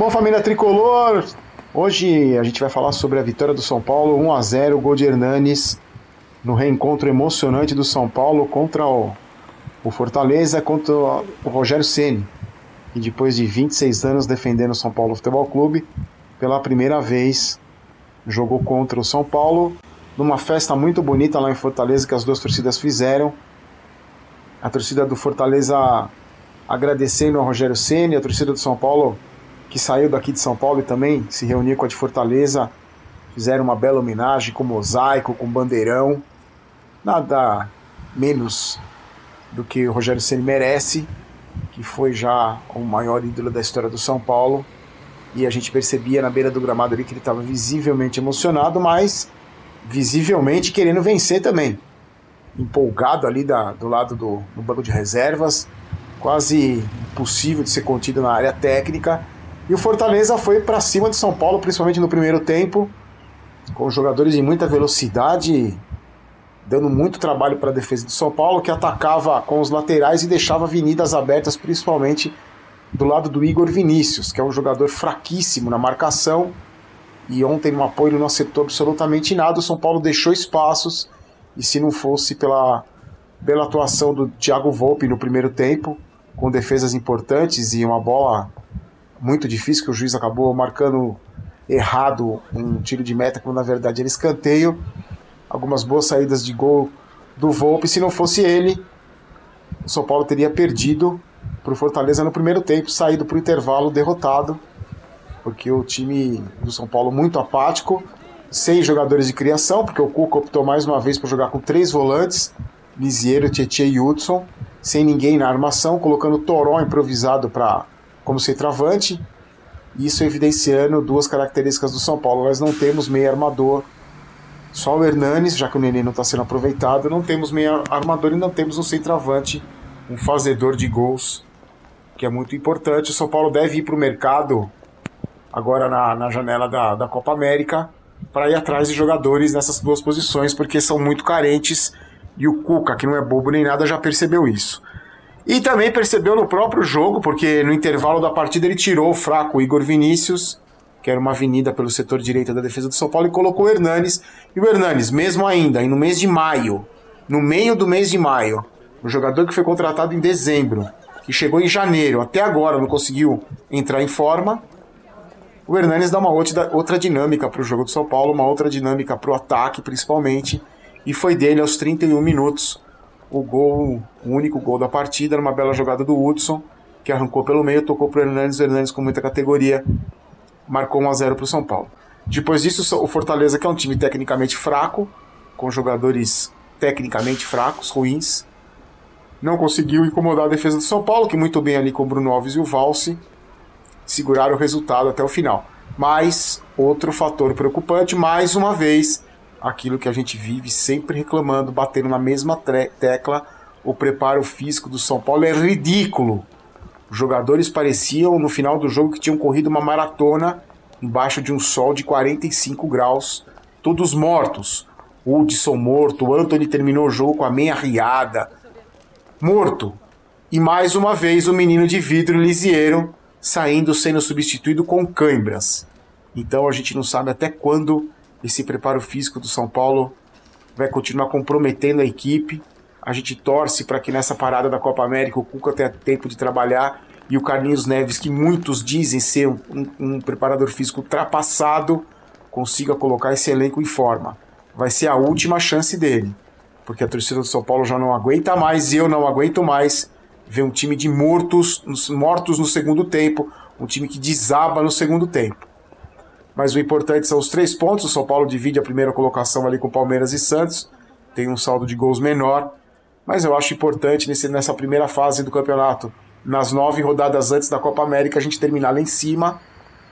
Bom, família tricolor, hoje a gente vai falar sobre a vitória do São Paulo 1 a 0, gol de Hernanes no reencontro emocionante do São Paulo contra o, o Fortaleza, contra o Rogério Ceni, que depois de 26 anos defendendo o São Paulo Futebol Clube, pela primeira vez jogou contra o São Paulo numa festa muito bonita lá em Fortaleza que as duas torcidas fizeram. A torcida do Fortaleza agradecendo ao Rogério Ceni, a torcida do São Paulo que saiu daqui de São Paulo e também se reuniu com a de Fortaleza, fizeram uma bela homenagem com mosaico, com bandeirão. Nada menos do que o Rogério Ceni merece, que foi já o maior ídolo da história do São Paulo. E a gente percebia na beira do gramado ali que ele estava visivelmente emocionado, mas visivelmente querendo vencer também. Empolgado ali da, do lado do, do banco de reservas, quase impossível de ser contido na área técnica. E o Fortaleza foi para cima de São Paulo, principalmente no primeiro tempo, com jogadores de muita velocidade, dando muito trabalho para a defesa do São Paulo, que atacava com os laterais e deixava avenidas abertas, principalmente do lado do Igor Vinícius, que é um jogador fraquíssimo na marcação e ontem no apoio não acertou absolutamente nada. O São Paulo deixou espaços e se não fosse pela bela atuação do Thiago Volpe no primeiro tempo, com defesas importantes e uma bola muito difícil que o juiz acabou marcando errado um tiro de meta, quando na verdade era escanteio. Algumas boas saídas de gol do Volpe. Se não fosse ele, o São Paulo teria perdido para o Fortaleza no primeiro tempo, saído para o intervalo derrotado porque o time do São Paulo muito apático, sem jogadores de criação, porque o Cuca optou mais uma vez por jogar com três volantes, Lisiero, Tietchan e Hudson, sem ninguém na armação, colocando Toró improvisado para como centroavante, isso evidenciando duas características do São Paulo. Nós não temos meio armador, só o Hernanes, já que o Nenê não está sendo aproveitado, não temos meio armador e não temos um centroavante, um fazedor de gols, que é muito importante. O São Paulo deve ir para o mercado agora na, na janela da, da Copa América para ir atrás de jogadores nessas duas posições, porque são muito carentes e o Cuca, que não é bobo nem nada, já percebeu isso. E também percebeu no próprio jogo, porque no intervalo da partida ele tirou o fraco Igor Vinícius, que era uma avenida pelo setor direito da defesa do São Paulo, e colocou o Hernanes. E o Hernanes, mesmo ainda, no mês de maio, no meio do mês de maio, o jogador que foi contratado em dezembro, que chegou em janeiro, até agora não conseguiu entrar em forma, o Hernanes dá uma outra dinâmica para o jogo do São Paulo, uma outra dinâmica para o ataque principalmente, e foi dele aos 31 minutos o gol, o único gol da partida, numa bela jogada do Hudson, que arrancou pelo meio, tocou para o Hernandes, o Hernandes com muita categoria, marcou 1 a 0 para o São Paulo. Depois disso, o Fortaleza, que é um time tecnicamente fraco, com jogadores tecnicamente fracos, ruins, não conseguiu incomodar a defesa do São Paulo, que muito bem ali com o Bruno Alves e o Valse, segurar o resultado até o final. Mas outro fator preocupante, mais uma vez, aquilo que a gente vive sempre reclamando, batendo na mesma tecla, o preparo físico do São Paulo é ridículo. Os jogadores pareciam no final do jogo que tinham corrido uma maratona embaixo de um sol de 45 graus, todos mortos. Hudson morto, Anthony terminou o jogo com a meia riada, morto. E mais uma vez o menino de vidro Lisiero saindo sendo substituído com câimbras. Então a gente não sabe até quando esse preparo físico do São Paulo vai continuar comprometendo a equipe. A gente torce para que nessa parada da Copa América o Cuca tenha tempo de trabalhar e o Carlinhos Neves, que muitos dizem ser um, um preparador físico ultrapassado, consiga colocar esse elenco em forma. Vai ser a última chance dele, porque a torcida do São Paulo já não aguenta mais e eu não aguento mais ver um time de mortos, mortos no segundo tempo, um time que desaba no segundo tempo. Mas o importante são os três pontos. O São Paulo divide a primeira colocação ali com Palmeiras e Santos, tem um saldo de gols menor. Mas eu acho importante nesse, nessa primeira fase do campeonato, nas nove rodadas antes da Copa América, a gente terminar lá em cima,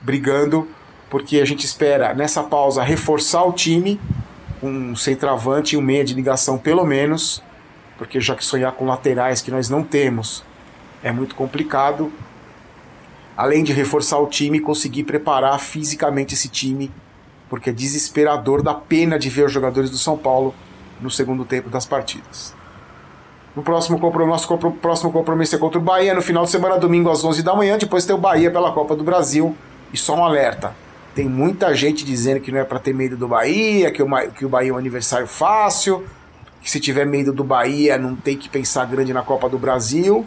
brigando, porque a gente espera nessa pausa reforçar o time, um centroavante e um meia de ligação pelo menos porque já que sonhar com laterais que nós não temos é muito complicado, além de reforçar o time, conseguir preparar fisicamente esse time, porque é desesperador, dá pena de ver os jogadores do São Paulo no segundo tempo das partidas. No próximo nosso próximo compromisso é contra o Bahia, no final de semana, domingo às 11 da manhã, depois tem o Bahia pela Copa do Brasil, E só um alerta: tem muita gente dizendo que não é para ter medo do Bahia, que o, que o Bahia é um aniversário fácil, que se tiver medo do Bahia não tem que pensar grande na Copa do Brasil.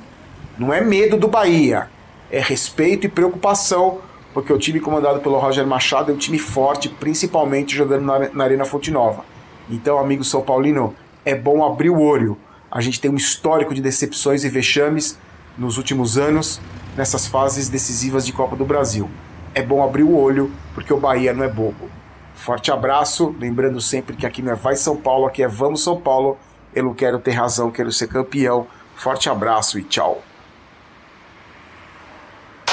Não é medo do Bahia, é respeito e preocupação, porque o time comandado pelo Roger Machado é um time forte, principalmente jogando na, na Arena Fonte Nova. Então, amigo São Paulino, é bom abrir o olho. A gente tem um histórico de decepções e vexames nos últimos anos nessas fases decisivas de Copa do Brasil. É bom abrir o olho, porque o Bahia não é bobo. Forte abraço, lembrando sempre que aqui não é Vai São Paulo, aqui é Vamos São Paulo. Eu não quero ter razão, quero ser campeão. Forte abraço e tchau.